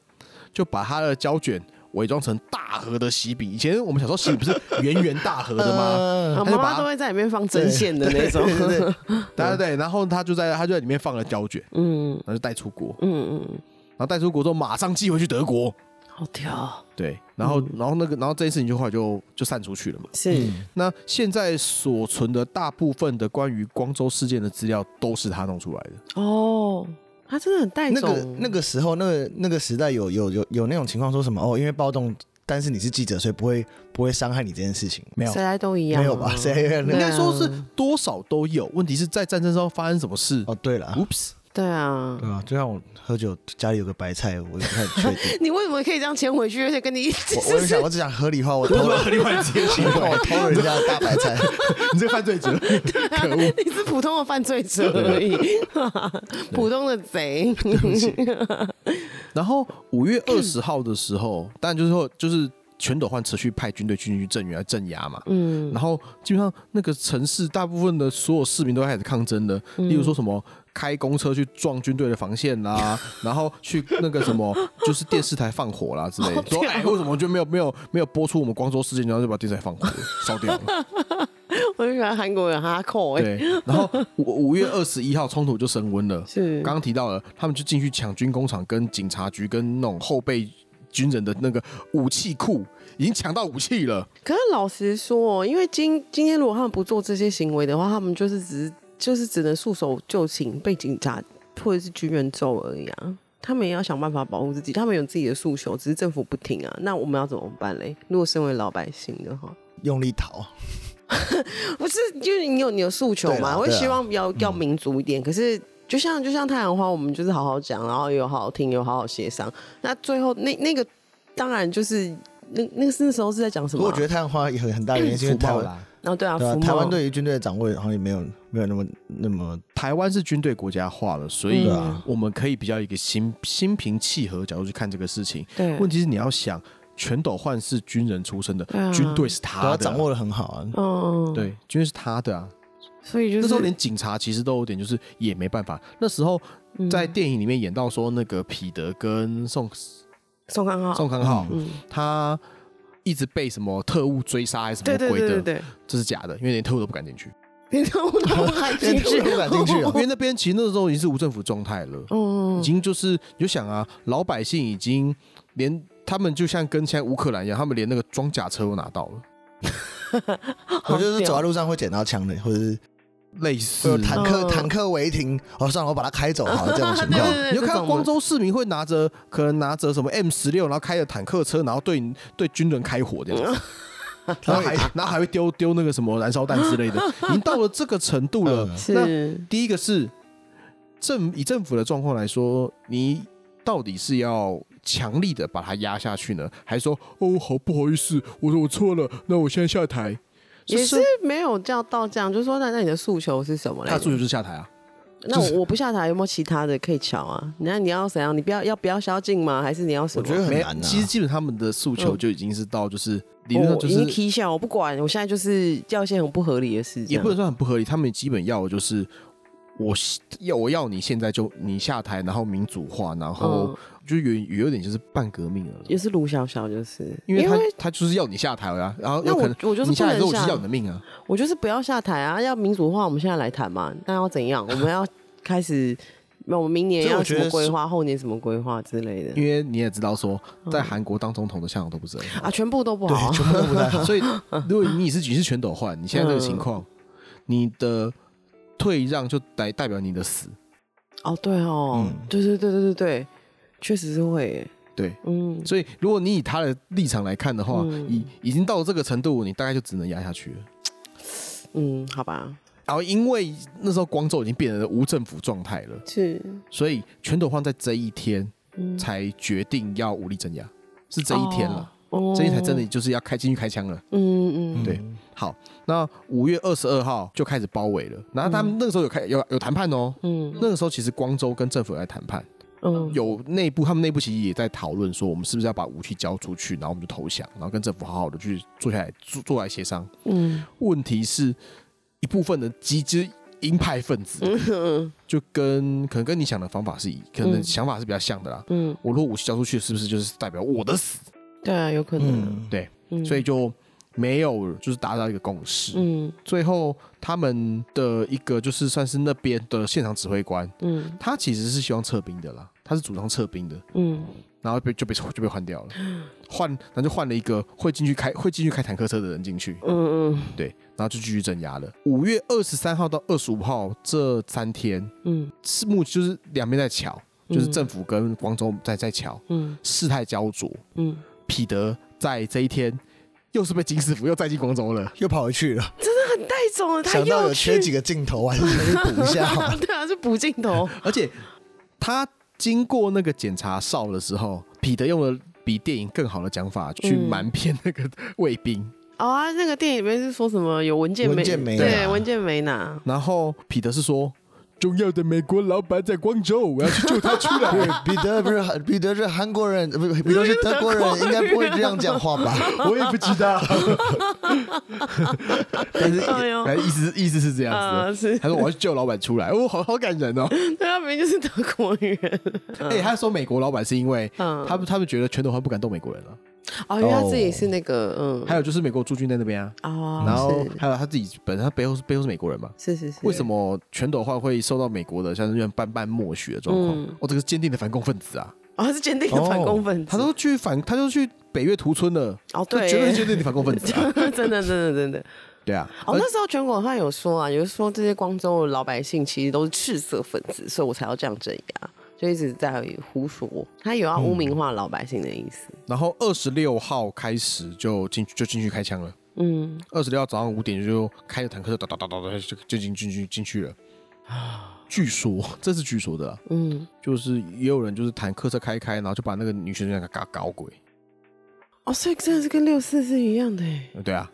[SPEAKER 2] 就把他的胶卷伪装成大盒的喜笔。以前我们小时候喜笔不是圆圆大盒的吗？
[SPEAKER 3] 妈妈都会在里面放针线的那种。
[SPEAKER 2] 对对对，然后他就在他就在里面放了胶卷。嗯，然后就带出国。嗯嗯。然后带出国之后，马上寄回去德国。
[SPEAKER 3] 好屌。
[SPEAKER 2] 对，然后，然后那个，然后这件事情就后来就就散出去了嘛。
[SPEAKER 3] 是。
[SPEAKER 2] 那现在所存的大部分的关于光州事件的资料，都是他弄出来的。
[SPEAKER 3] 哦，他真的很带种。
[SPEAKER 1] 那个那个时候，那个那个时代有有有有那种情况，说什么哦，因为暴动，但是你是记者，所以不会不会伤害你这件事情。没有，
[SPEAKER 3] 谁来都一样。
[SPEAKER 1] 没有吧？谁
[SPEAKER 2] 应该说是多少都有。问题是在战争中发生什么事？
[SPEAKER 1] 哦，对了
[SPEAKER 2] ，Oops。
[SPEAKER 3] 对啊，
[SPEAKER 1] 对啊，就像我喝酒，家里有个白菜，我也不太确定。
[SPEAKER 3] 你为什么可以这样牵回去，而且跟你一起？
[SPEAKER 1] 我我想，我只想合理化，我偷
[SPEAKER 2] 了合理化这些行为，
[SPEAKER 1] 我偷了人家的大白菜，
[SPEAKER 2] 你这个犯罪者，可恶！
[SPEAKER 3] 你是普通的犯罪者而已，普通的贼。对不起。
[SPEAKER 2] 然后五月二十号的时候，当然就是说，就是。全斗焕持续派军队进去镇压镇压嘛，嗯，然后基本上那个城市大部分的所有市民都开始抗争的，例如说什么开公车去撞军队的防线啦，然后去那个什么就是电视台放火啦之类的，说哎为什么就没有没有没有播出我们光州事件，然后就把电视台放火烧掉了。
[SPEAKER 3] 我就喜欢韩国人哈扣哎，
[SPEAKER 2] 对，然后五五月二十一号冲突就升温了，是刚刚提到了，他们就进去抢军工厂、跟警察局、跟那种后备。军人的那个武器库已经抢到武器了。
[SPEAKER 3] 可是老实说，因为今今天如果他们不做这些行为的话，他们就是只就是只能束手就擒，被警察或者是军人揍而已啊。他们也要想办法保护自己，他们有自己的诉求，只是政府不听啊。那我们要怎么办嘞？如果身为老百姓的话，
[SPEAKER 1] 用力逃。
[SPEAKER 3] 不是，就是你有你的诉求嘛？我会希望要要民主一点，嗯、可是。就像就像太阳花，我们就是好好讲，然后有好好听，有好好协商。那最后那那个当然就是那那个那时候是在讲什么、啊？
[SPEAKER 1] 我觉得太阳花有很很大原因是因为台湾啦。
[SPEAKER 3] 然后对啊，
[SPEAKER 1] 对啊台湾对于军队的掌握好像也没有没有那么那么。
[SPEAKER 2] 台湾是军队国家化了，所以我们可以比较一个心心平气和角度去看这个事情。
[SPEAKER 3] 对，
[SPEAKER 2] 问题是你要想，全斗焕是军人出身的，啊、军队是他的，他
[SPEAKER 1] 掌握的很好啊。
[SPEAKER 3] 嗯，
[SPEAKER 2] 对，军队是他的啊。
[SPEAKER 3] 所以就是
[SPEAKER 2] 那时候连警察其实都有点就是也没办法。那时候在电影里面演到说那个彼得跟宋
[SPEAKER 3] 宋康昊
[SPEAKER 2] 宋康昊，他一直被什么特务追杀还是什么鬼的？对对对，这是假的，因为连特务都不敢进去，
[SPEAKER 3] 连特务都不敢进去，
[SPEAKER 1] 不敢进去，
[SPEAKER 2] 因为那边其实那时候已经是无政府状态了，嗯，已经就是你就想啊，老百姓已经连他们就像跟现在乌克兰一样，他们连那个装甲车都拿到了，
[SPEAKER 1] 我就是走在路上会捡到枪的，或者是。
[SPEAKER 2] 类似
[SPEAKER 1] 坦克，坦克违停，哦，算了，我把它开走好了。这种情况，
[SPEAKER 2] 你就看到光州市民会拿着，可能拿着什么 M 十六，然后开着坦克车，然后对对军人开火这样子，然后还 然后还会丢丢那个什么燃烧弹之类的，已经到了这个程度了。那第一个是政以政府的状况来说，你到底是要强力的把它压下去呢，还是说哦，好不好意思，我说我错了，那我现在下台。
[SPEAKER 3] 也是没有叫到这样，就是说，那那你的诉求是什么呢？
[SPEAKER 2] 他诉求就是下台啊。
[SPEAKER 3] 那我我不下台，有没有其他的可以瞧啊？那你要怎样？你不要要不要宵禁吗？还是你要什么？
[SPEAKER 1] 我觉得很难。
[SPEAKER 2] 其实基本他们的诉求就已经是到就是理论上就是
[SPEAKER 3] 已经踢笑，我不管，我现在就是要一些很不合理的事情。
[SPEAKER 2] 也不能说很不合理，他们基本要的就是我要我要你现在就你下台，然后民主化，然后就有有有点就是半革命了。
[SPEAKER 3] 也是卢小小，就是
[SPEAKER 2] 因为他他就是要你下台啊，然后有可能
[SPEAKER 3] 我就是
[SPEAKER 2] 你下台之后我就是要你的命啊，
[SPEAKER 3] 我就是不要下台啊，要民主化，我们现在来谈嘛，那要怎样？我们要 开始，那我们明年要什么规划，后年什么规划之类的。
[SPEAKER 2] 因为你也知道说，在韩国当总统的效果都不是很好
[SPEAKER 3] 啊，全部都不好，
[SPEAKER 1] 全部都不太好。
[SPEAKER 2] 所以如果你是你是全斗焕，你现在这个情况，你的。退让就代代表你的死，
[SPEAKER 3] 哦，对哦，嗯、对对对对对对，确实是会，
[SPEAKER 2] 对，嗯，所以如果你以他的立场来看的话，已、嗯、已经到了这个程度，你大概就只能压下去了，
[SPEAKER 3] 嗯，好吧。
[SPEAKER 2] 然后因为那时候光州已经变成了无政府状态了，
[SPEAKER 3] 是，
[SPEAKER 2] 所以全斗焕在这一天才决定要武力镇压，是这一天了。哦。这一台真的就是要开进去开枪了，嗯嗯，对，好，那五月二十二号就开始包围了，然后他们那个时候有开有有谈判哦，嗯，那个时候其实光州跟政府有在谈判，嗯，有内部他们内部其实也在讨论说，我们是不是要把武器交出去，然后我们就投降，然后跟政府好好的去坐下来坐坐来协商，嗯，问题是一部分的极之鹰派分子，就跟可能跟你想的方法是一，可能想法是比较像的啦，嗯，我如果武器交出去，是不是就是代表我的死？
[SPEAKER 3] 对啊，有可能。
[SPEAKER 2] 嗯、对，嗯、所以就没有就是达到一个共识。嗯，最后他们的一个就是算是那边的现场指挥官，嗯，他其实是希望撤兵的啦，他是主张撤兵的。嗯，然后被就被就被换掉了，换，然后就换了一个会进去开会进去开坦克车的人进去。嗯嗯，对，然后就继续镇压了。五月二十三号到二十五号这三天，嗯，是目就是两边在乔，就是政府跟广州在在桥，嗯，事态焦灼，嗯。彼得在这一天又是被金师傅又再进光州了，
[SPEAKER 1] 又跑回去了，
[SPEAKER 3] 真的很带种了！他
[SPEAKER 1] 想到有缺几个镜头，还是可以补一下。
[SPEAKER 3] 对啊，是补镜头。
[SPEAKER 2] 而且他经过那个检查哨的时候，彼得用了比电影更好的讲法去瞒骗那个卫兵。
[SPEAKER 3] 哦啊，那个电影里面是说什么有文件没？
[SPEAKER 1] 文件没拿，
[SPEAKER 3] 对，文件没拿。
[SPEAKER 2] 然后彼得是说。重要的美国老板在光州，我要去救他出来。
[SPEAKER 1] 彼得不是彼得是韩国人，不彼得是德国人，应该不会这样讲话吧？
[SPEAKER 2] 我也不知道。但是，反正意思意思是这样子。他说我要去救老板出来，哦，好好感人哦。
[SPEAKER 3] 他明明就是德国人。
[SPEAKER 2] 哎，他说美国老板是因为他们他们觉得全斗焕不敢动美国人了。
[SPEAKER 3] 哦，因为他自己是那个，嗯，
[SPEAKER 2] 还有就是美国驻军在那边啊，哦，然后还有他自己本身他背后是背后是美国人嘛，
[SPEAKER 3] 是是是，
[SPEAKER 2] 为什么全斗焕会受到美国的像是半半默许的状况？哦，这个是坚定的反共分子啊，
[SPEAKER 3] 哦，他是坚定的反共分子，
[SPEAKER 2] 他都去反，他都去北越屠村了，哦，对，绝对是坚定的反共分子，
[SPEAKER 3] 真的真的真的，
[SPEAKER 2] 对啊，
[SPEAKER 3] 哦，那时候全国他有说啊，有说这些光州的老百姓其实都是赤色分子，所以我才要这样镇压。就一直在胡说，他有要污名化老百姓的意思。
[SPEAKER 2] 嗯、然后二十六号开始就进就进去开枪了。嗯，二十六号早上五点就开着坦克车哒哒哒哒就就进进去进去了。啊，据说 这是据说的。嗯，就是也有人就是坦克车开开，然后就把那个女学生给搞搞鬼。
[SPEAKER 3] 哦，所以真的是跟六四是一样的。
[SPEAKER 2] 对啊。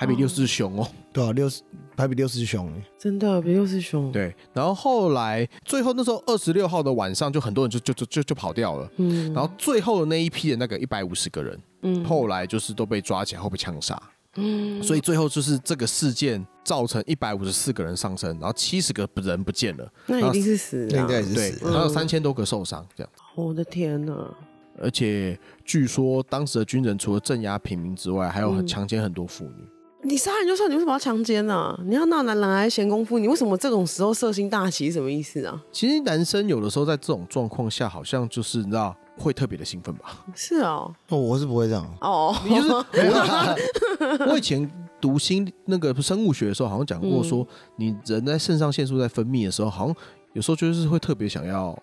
[SPEAKER 2] 还比六四凶哦，
[SPEAKER 1] 对啊，六四还比六四凶，
[SPEAKER 3] 真的比六四凶。
[SPEAKER 2] 对，然后后来最后那时候二十六号的晚上，就很多人就就就就就跑掉了。嗯，然后最后的那一批的那个一百五十个人，嗯，后来就是都被抓起来后被枪杀。嗯，所以最后就是这个事件造成一百五十四个人丧生，然后七十个人不见了。
[SPEAKER 3] 那一定是死，
[SPEAKER 1] 应该是死。
[SPEAKER 2] 然后三千多个受伤，这样。
[SPEAKER 3] 我的天哪！
[SPEAKER 2] 而且据说当时的军人除了镇压平民之外，还有强奸很多妇女。
[SPEAKER 3] 你杀人就算，你为什么要强奸呢？你要闹男人来闲工夫，你为什么这种时候色心大起？什么意思啊？
[SPEAKER 2] 其实男生有的时候在这种状况下，好像就是你知道会特别的兴奋吧？
[SPEAKER 3] 是哦，
[SPEAKER 1] 我是不会这样
[SPEAKER 3] 哦。
[SPEAKER 2] 你就是 我，我以前读心那个生物学的时候，好像讲过说，你人在肾上腺素在分泌的时候，好像有时候就是会特别想要。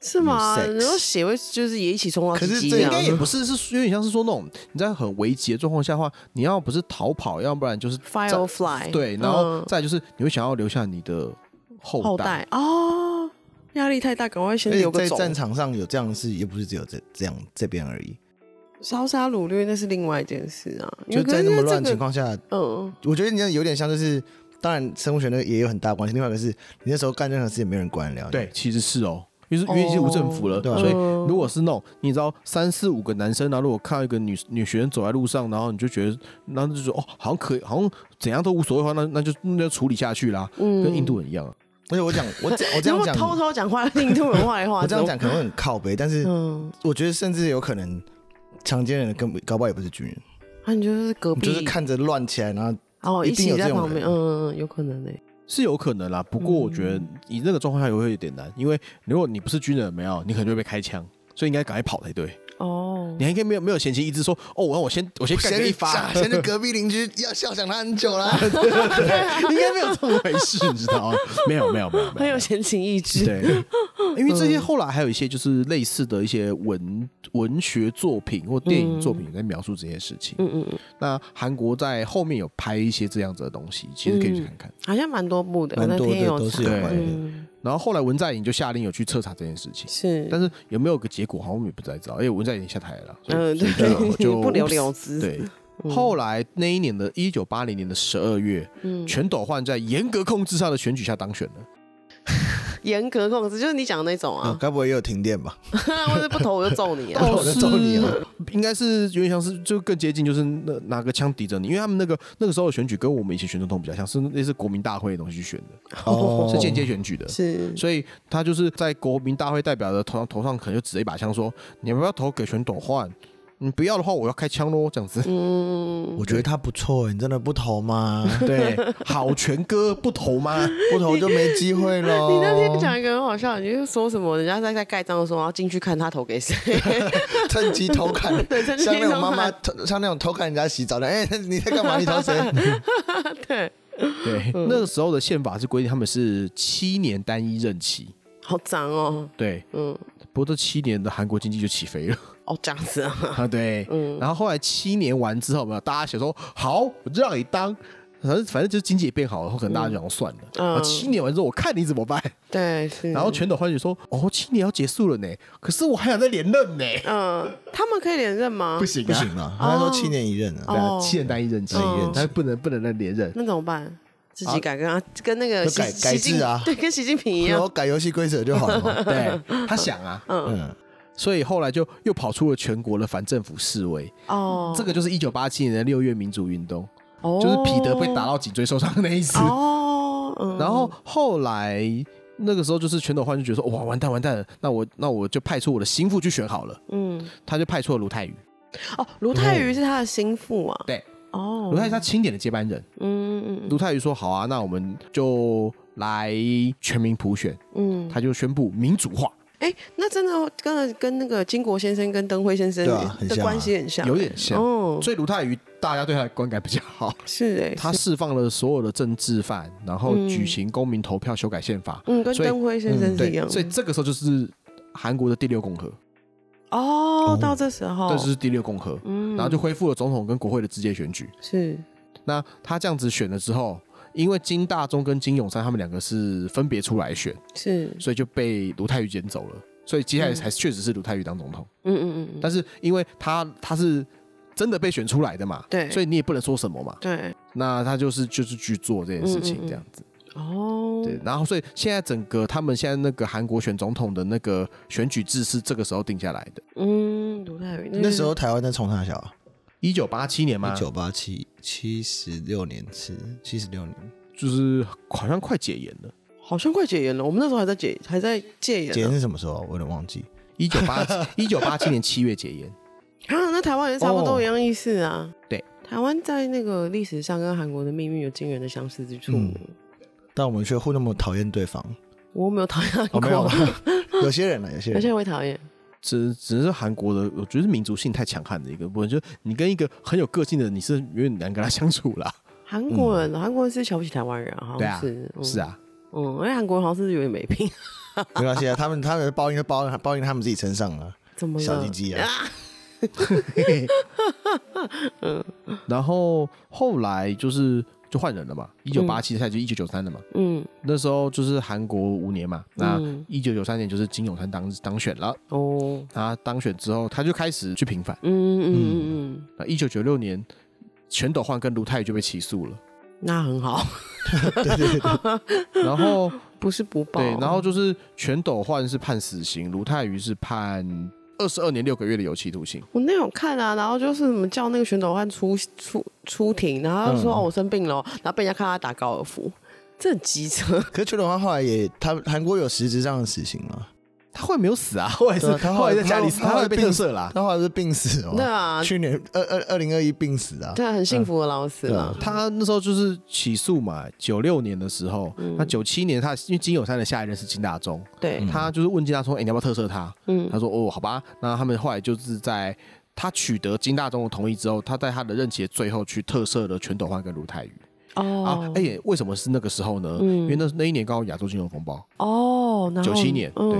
[SPEAKER 3] 是吗？然后血会就是也一起冲到。
[SPEAKER 2] 可是这应该也不是，是有点像是说那种你在很危急的状况下的话，你要不是逃跑，要不然就是
[SPEAKER 3] fight or fly。
[SPEAKER 2] 对，然后再就是你会想要留下你的后代
[SPEAKER 3] 哦，压力太大，赶快先留个。
[SPEAKER 1] 在战场上有这样的事，也不是只有这这样这边而已。
[SPEAKER 3] 烧杀掳掠那是另外一件事啊，
[SPEAKER 1] 就在那么乱的情况下，嗯，我觉得你有点像就是，当然生物学那个也有很大关系。另外一个是你那时候干任何事也没人管了。
[SPEAKER 2] 对，其实是哦。因为因为已经无政府了，对，所以如果是那种你知道三四五个男生，然后如果看到一个女女学生走在路上，然后你就觉得，然后就说哦，好像可以，好像怎样都无所谓的话，那那就那就处理下去啦，嗯。跟印度人一样。
[SPEAKER 1] 而且我讲我讲我这样讲，
[SPEAKER 3] 偷偷讲话印度人坏话，
[SPEAKER 1] 我这样讲可能会很靠北，但是我觉得甚至有可能强奸人的根本搞不好也不是军人，
[SPEAKER 3] 啊，你就是隔壁，
[SPEAKER 1] 就是看着乱起来，然后
[SPEAKER 3] 哦一定有在旁边，嗯，有可能呢，
[SPEAKER 2] 是有可能啦。不过我觉得以那个状况下也会有点难，因为如果你不是军人，没有，你可能就会被开枪，所以应该赶快跑才对。哦，你还可以没有没有闲情逸致说哦，我让我先我先干一发，
[SPEAKER 1] 现在隔壁邻居要笑想他很久了，
[SPEAKER 2] 对对对，应该没有这么回事，你知道吗？没有没有没有，
[SPEAKER 3] 很有闲情逸致。
[SPEAKER 2] 对，因为这些后来还有一些就是类似的一些文文学作品或电影作品在描述这些事情。嗯嗯嗯。那韩国在后面有拍一些这样子的东西，其实可以去看看，
[SPEAKER 3] 好像蛮多部的，
[SPEAKER 1] 蛮多的都是有关的。
[SPEAKER 2] 然后后来文在寅就下令有去彻查这件事情，
[SPEAKER 3] 是，
[SPEAKER 2] 但是有没有个结果，好像我们也不太知道。因为文在寅下台了，
[SPEAKER 3] 嗯，对，就不了了之。
[SPEAKER 2] 对，后来那一年的一九八零年的十二月，全斗焕在严格控制下的选举下当选了。
[SPEAKER 3] 严格控制就是你讲的那种啊，
[SPEAKER 1] 该不会也有停电吧？
[SPEAKER 3] 或者不投我就揍你，
[SPEAKER 1] 不投我就揍你啊！
[SPEAKER 2] 应该是有点像是就更接近，就是那拿个枪抵着你，因为他们那个那个时候的选举跟我们以前选总统比较像，是那是国民大会的东西去选的，哦，是间接选举的，
[SPEAKER 3] 是，
[SPEAKER 2] 所以他就是在国民大会代表的头上头上可能就指着一把枪说，你要不要投给全斗焕？你不要的话，我要开枪喽，这样子。
[SPEAKER 1] 嗯，我觉得他不错，你真的不投吗？
[SPEAKER 2] 对，好全哥不投吗？
[SPEAKER 1] 不投就没机会喽。
[SPEAKER 3] 你那天讲一个很好笑，你就说什么？人家在在盖章的时候，然后进去看他投给谁，
[SPEAKER 1] 趁机偷看，像那种妈妈，像那种偷看人家洗澡的。哎，你在干嘛？你投谁？
[SPEAKER 3] 对
[SPEAKER 2] 对，那个时候的宪法是规定他们是七年单一任期，
[SPEAKER 3] 好脏哦。
[SPEAKER 2] 对，嗯，不过这七年的韩国经济就起飞了。
[SPEAKER 3] 哦，这样子啊，
[SPEAKER 2] 啊对，嗯，然后后来七年完之后，没有大家想说好，我就让你当，反正反正就是经济也变好了，后可能大家就想算了。嗯，七年完之后，我看你怎么办？
[SPEAKER 3] 对，是。
[SPEAKER 2] 然后全斗焕就说：“哦，七年要结束了呢，可是我还想再连任呢。”
[SPEAKER 3] 嗯，他们可以连任吗？
[SPEAKER 2] 不行，
[SPEAKER 1] 不行啊！他说七年一任啊，
[SPEAKER 2] 对啊，七年单一任，单一任，他不能不能再连任。
[SPEAKER 3] 那怎么办？自己改跟啊，跟那个
[SPEAKER 1] 改改制啊，
[SPEAKER 3] 对，跟习近平一样，
[SPEAKER 1] 我改游戏规则就好了嘛。
[SPEAKER 2] 对，他想啊，嗯。所以后来就又跑出了全国的反政府示威。哦，这个就是一九八七年的六月民主运动，哦，就是彼得被打到颈椎受伤的那一次。哦。然后后来那个时候就是全斗焕就觉得说哇完蛋完蛋了，那我那我就派出我的心腹去选好了，嗯，他就派出了卢泰愚。
[SPEAKER 3] 哦，卢泰愚是他的心腹啊，
[SPEAKER 2] 对。哦，卢泰愚是他钦点的接班人，嗯嗯，卢泰愚说好啊，那我们就来全民普选，嗯，他就宣布民主化。
[SPEAKER 3] 哎，那真的跟跟那个金国先生跟登辉先生的关系很像，
[SPEAKER 2] 有点像。哦所以卢泰愚大家对他的观感比较好。
[SPEAKER 3] 是哎，
[SPEAKER 2] 他释放了所有的政治犯，然后举行公民投票修改宪法。
[SPEAKER 3] 嗯，跟登辉先生是一样。
[SPEAKER 2] 所以这个时候就是韩国的第六共和。
[SPEAKER 3] 哦，到这时候，
[SPEAKER 2] 这是第六共和。嗯，然后就恢复了总统跟国会的直接选举。
[SPEAKER 3] 是。
[SPEAKER 2] 那他这样子选了之后。因为金大中跟金永山他们两个是分别出来选，
[SPEAKER 3] 是，
[SPEAKER 2] 所以就被卢泰愚捡走了。所以接下来才确实是卢泰愚当总统。嗯嗯嗯。但是因为他他是真的被选出来的嘛，
[SPEAKER 3] 对，
[SPEAKER 2] 所以你也不能说什么嘛。
[SPEAKER 3] 对。
[SPEAKER 2] 那他就是就是去做这件事情这样子。哦。对，然后所以现在整个他们现在那个韩国选总统的那个选举制是这个时候定下来的。
[SPEAKER 3] 嗯，卢泰愚
[SPEAKER 1] 那时候台湾在冲啥小啊？
[SPEAKER 2] 一九八七年吗？
[SPEAKER 1] 一九八七七十六年是七十六年，
[SPEAKER 2] 就是好像快解严了，
[SPEAKER 3] 好像快解严了。我们那时候还在解，还在戒严。
[SPEAKER 1] 解严是什么时候？我有点忘记。
[SPEAKER 2] 一九八 一九八七年七月解严。
[SPEAKER 3] 啊，那台湾也差不多一样意思啊。
[SPEAKER 2] 对，
[SPEAKER 3] 台湾在那个历史上跟韩国的命运有惊人的相似之处。嗯，
[SPEAKER 1] 但我们却互那么讨厌对方。
[SPEAKER 3] 我没有讨厌过，
[SPEAKER 1] 没有。有些人呢，有些人，
[SPEAKER 3] 有些人会讨厌。
[SPEAKER 2] 只只是韩国的，我觉得是民族性太强悍的一个部分。就你跟一个很有个性的，你是有点难跟他 相处啦。
[SPEAKER 3] 韩国人，韩国人是瞧不起台湾人，好像是，
[SPEAKER 2] 是啊，
[SPEAKER 3] 嗯，因为韩国人好像是有点没品。
[SPEAKER 1] 没关系啊，他们他们的报应都报报应他们自己身上了。
[SPEAKER 3] 怎么
[SPEAKER 1] 小鸡鸡啊？
[SPEAKER 2] 嗯，然后后来就是。就换人了嘛，一九八七赛就一九九三的嘛，嗯，那时候就是韩国五年嘛，那一九九三年就是金永三当当选了，哦，他当选之后他就开始去平反，嗯嗯嗯嗯，那一九九六年全斗焕跟卢泰愚就被起诉了，
[SPEAKER 3] 那很好，
[SPEAKER 1] 对对对，
[SPEAKER 2] 然后
[SPEAKER 3] 不是不报，
[SPEAKER 2] 对，然后就是全斗焕是判死刑，卢泰愚是判。二十二年六个月的有期徒刑。
[SPEAKER 3] 我那有看啊，然后就是什么叫那个全斗焕出出出庭，然后他就说、嗯、哦我生病了，然后被人家看他打高尔夫，这很机车。
[SPEAKER 1] 可是全斗焕后来也，他韩国有实质上的死刑吗？
[SPEAKER 2] 他后来没有死啊，后来是他后来在家里死，他后来被特赦啦，
[SPEAKER 1] 他后来是病死哦。
[SPEAKER 3] 对啊，
[SPEAKER 1] 去年二二二零二一病死啊。
[SPEAKER 3] 对啊，很幸福的老死了。
[SPEAKER 2] 他那时候就是起诉嘛，九六年的时候，那九七年他因为金友山的下一任是金大中，
[SPEAKER 3] 对，
[SPEAKER 2] 他就是问金大中，哎，你要不要特赦他？嗯，他说哦，好吧。那他们后来就是在他取得金大中的同意之后，他在他的任期的最后去特赦了全斗焕跟卢泰愚。哦啊，哎，为什么是那个时候呢？因为那那一年刚好亚洲金融风暴。哦，九七年，对。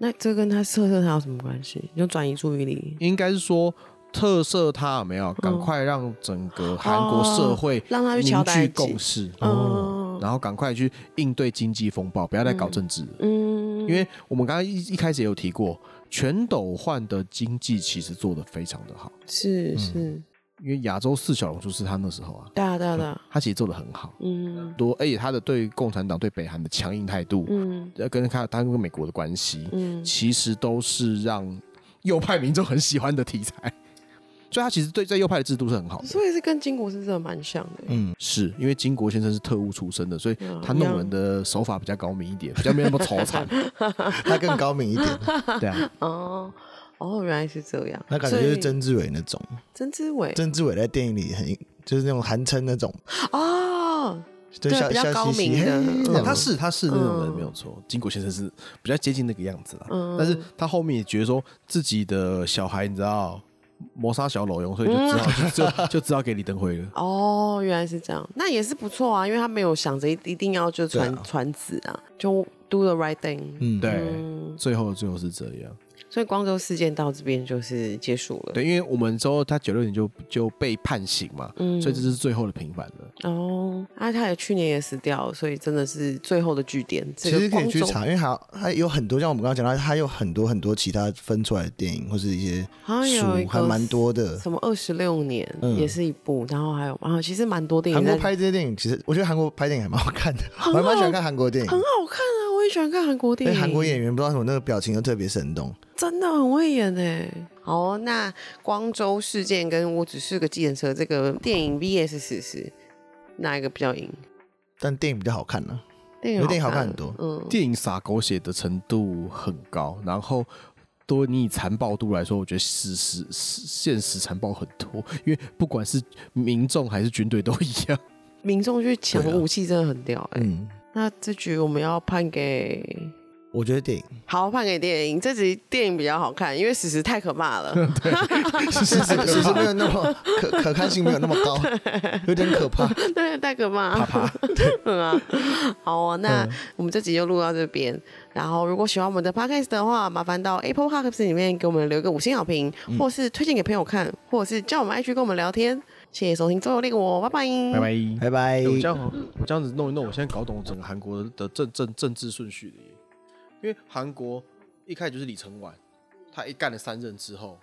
[SPEAKER 3] 那这跟他特赦他有什么关系？就转移注意力？
[SPEAKER 2] 应该是说特赦他有没有？赶快让整个韩国社会
[SPEAKER 3] 让他
[SPEAKER 2] 凝聚共识，哦，然后赶快去应对经济风暴，不要再搞政治。嗯，因为我们刚刚一一开始也有提过，全斗焕的经济其实做的非常的好，
[SPEAKER 3] 是是。
[SPEAKER 2] 因为亚洲四小龙就是他那时候啊，
[SPEAKER 3] 对啊对啊对啊，
[SPEAKER 2] 他其实做的很好，嗯，多而且他的对共产党对北韩的强硬态度，嗯，跟他他跟美国的关系，嗯，其实都是让右派民众很喜欢的题材，所以他其实对在右派的制度是很好的，
[SPEAKER 3] 所以是跟金国是真的蛮像的，
[SPEAKER 2] 嗯，是因为金国先生是特务出身的，所以他弄人的手法比较高明一点，比较没那么丑惨，
[SPEAKER 1] 他更高明一点，
[SPEAKER 2] 对啊，
[SPEAKER 3] 哦。哦，原来是这样。
[SPEAKER 1] 那感觉就是曾志伟那种。
[SPEAKER 3] 曾志伟，
[SPEAKER 1] 曾志伟在电影里很就是那种韩称那种。
[SPEAKER 3] 哦，对，比较高明的。
[SPEAKER 2] 他是他是那种人没有错。金谷先生是比较接近那个样子啦。但是他后面也觉得说自己的小孩，你知道谋杀小老翁，所以就只好就就只好给李登辉了。
[SPEAKER 3] 哦，原来是这样，那也是不错啊，因为他没有想着一一定要就传传子啊，就 do the right thing。
[SPEAKER 2] 嗯，对，最后最后是这样。
[SPEAKER 3] 所以光州事件到这边就是结束了。
[SPEAKER 2] 对，因为我们之后他九六年就就被判刑嘛，嗯，所以这是最后的平反了。
[SPEAKER 3] 哦，啊，他也去年也死掉了，所以真的是最后的据点。
[SPEAKER 1] 其实可以去查，因为还还有很多，像我们刚刚讲到，还有很多很多其他分出来的电影或是一些书，还蛮多的。
[SPEAKER 3] 什么二十六年也是一部，然后还有，啊其实蛮多电影。
[SPEAKER 1] 韩国拍这些电影，其实我觉得韩国拍电影还蛮好看的，我还蛮喜欢看韩国电影，
[SPEAKER 3] 很好看啊，我也喜欢看韩国电影。
[SPEAKER 1] 韩国演员不知道什么那个表情都特别生动。
[SPEAKER 3] 真的很会演哎！好，那光州事件跟我只是个计程车这个电影 VS 史实，哪一个比较赢？
[SPEAKER 1] 但电影比较好看呢、啊，电影电影好看很多。
[SPEAKER 2] 嗯，电影洒狗血的程度很高，然后多你以残暴度来说，我觉得史实现实残暴很多，因为不管是民众还是军队都一样，
[SPEAKER 3] 民众去抢武器真的很屌哎。嗯，那这局我们要判给。
[SPEAKER 1] 我觉得电影
[SPEAKER 3] 好，判给电影。这集电影比较好看，因为史实太可怕了。
[SPEAKER 1] 对，史实史实没有那么可可看性没有那么高，有点可怕。
[SPEAKER 3] 对，太可怕。
[SPEAKER 1] 怕怕。
[SPEAKER 3] 嗯啊。好啊，那我们这集就录到这边。然后，如果喜欢我们的 podcast 的话，麻烦到 Apple Podcast 里面给我们留个五星好评，或是推荐给朋友看，或者是叫我们 IG 跟我们聊天。谢谢收听，最后那个我，拜拜，
[SPEAKER 2] 拜拜，
[SPEAKER 1] 拜拜。
[SPEAKER 2] 我这样，我这样子弄一弄，我现在搞懂整个韩国的政政政治顺序了。因为韩国一开始就是李承晚，他一干了三任之后，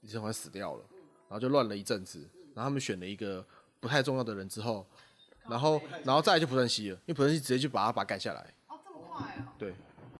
[SPEAKER 2] 李承晚死掉了，然后就乱了一阵子，然后他们选了一个不太重要的人之后，然后然后再来就朴正熙了，因为朴正熙直接就把他把他赶下来。哦，这么快啊？对。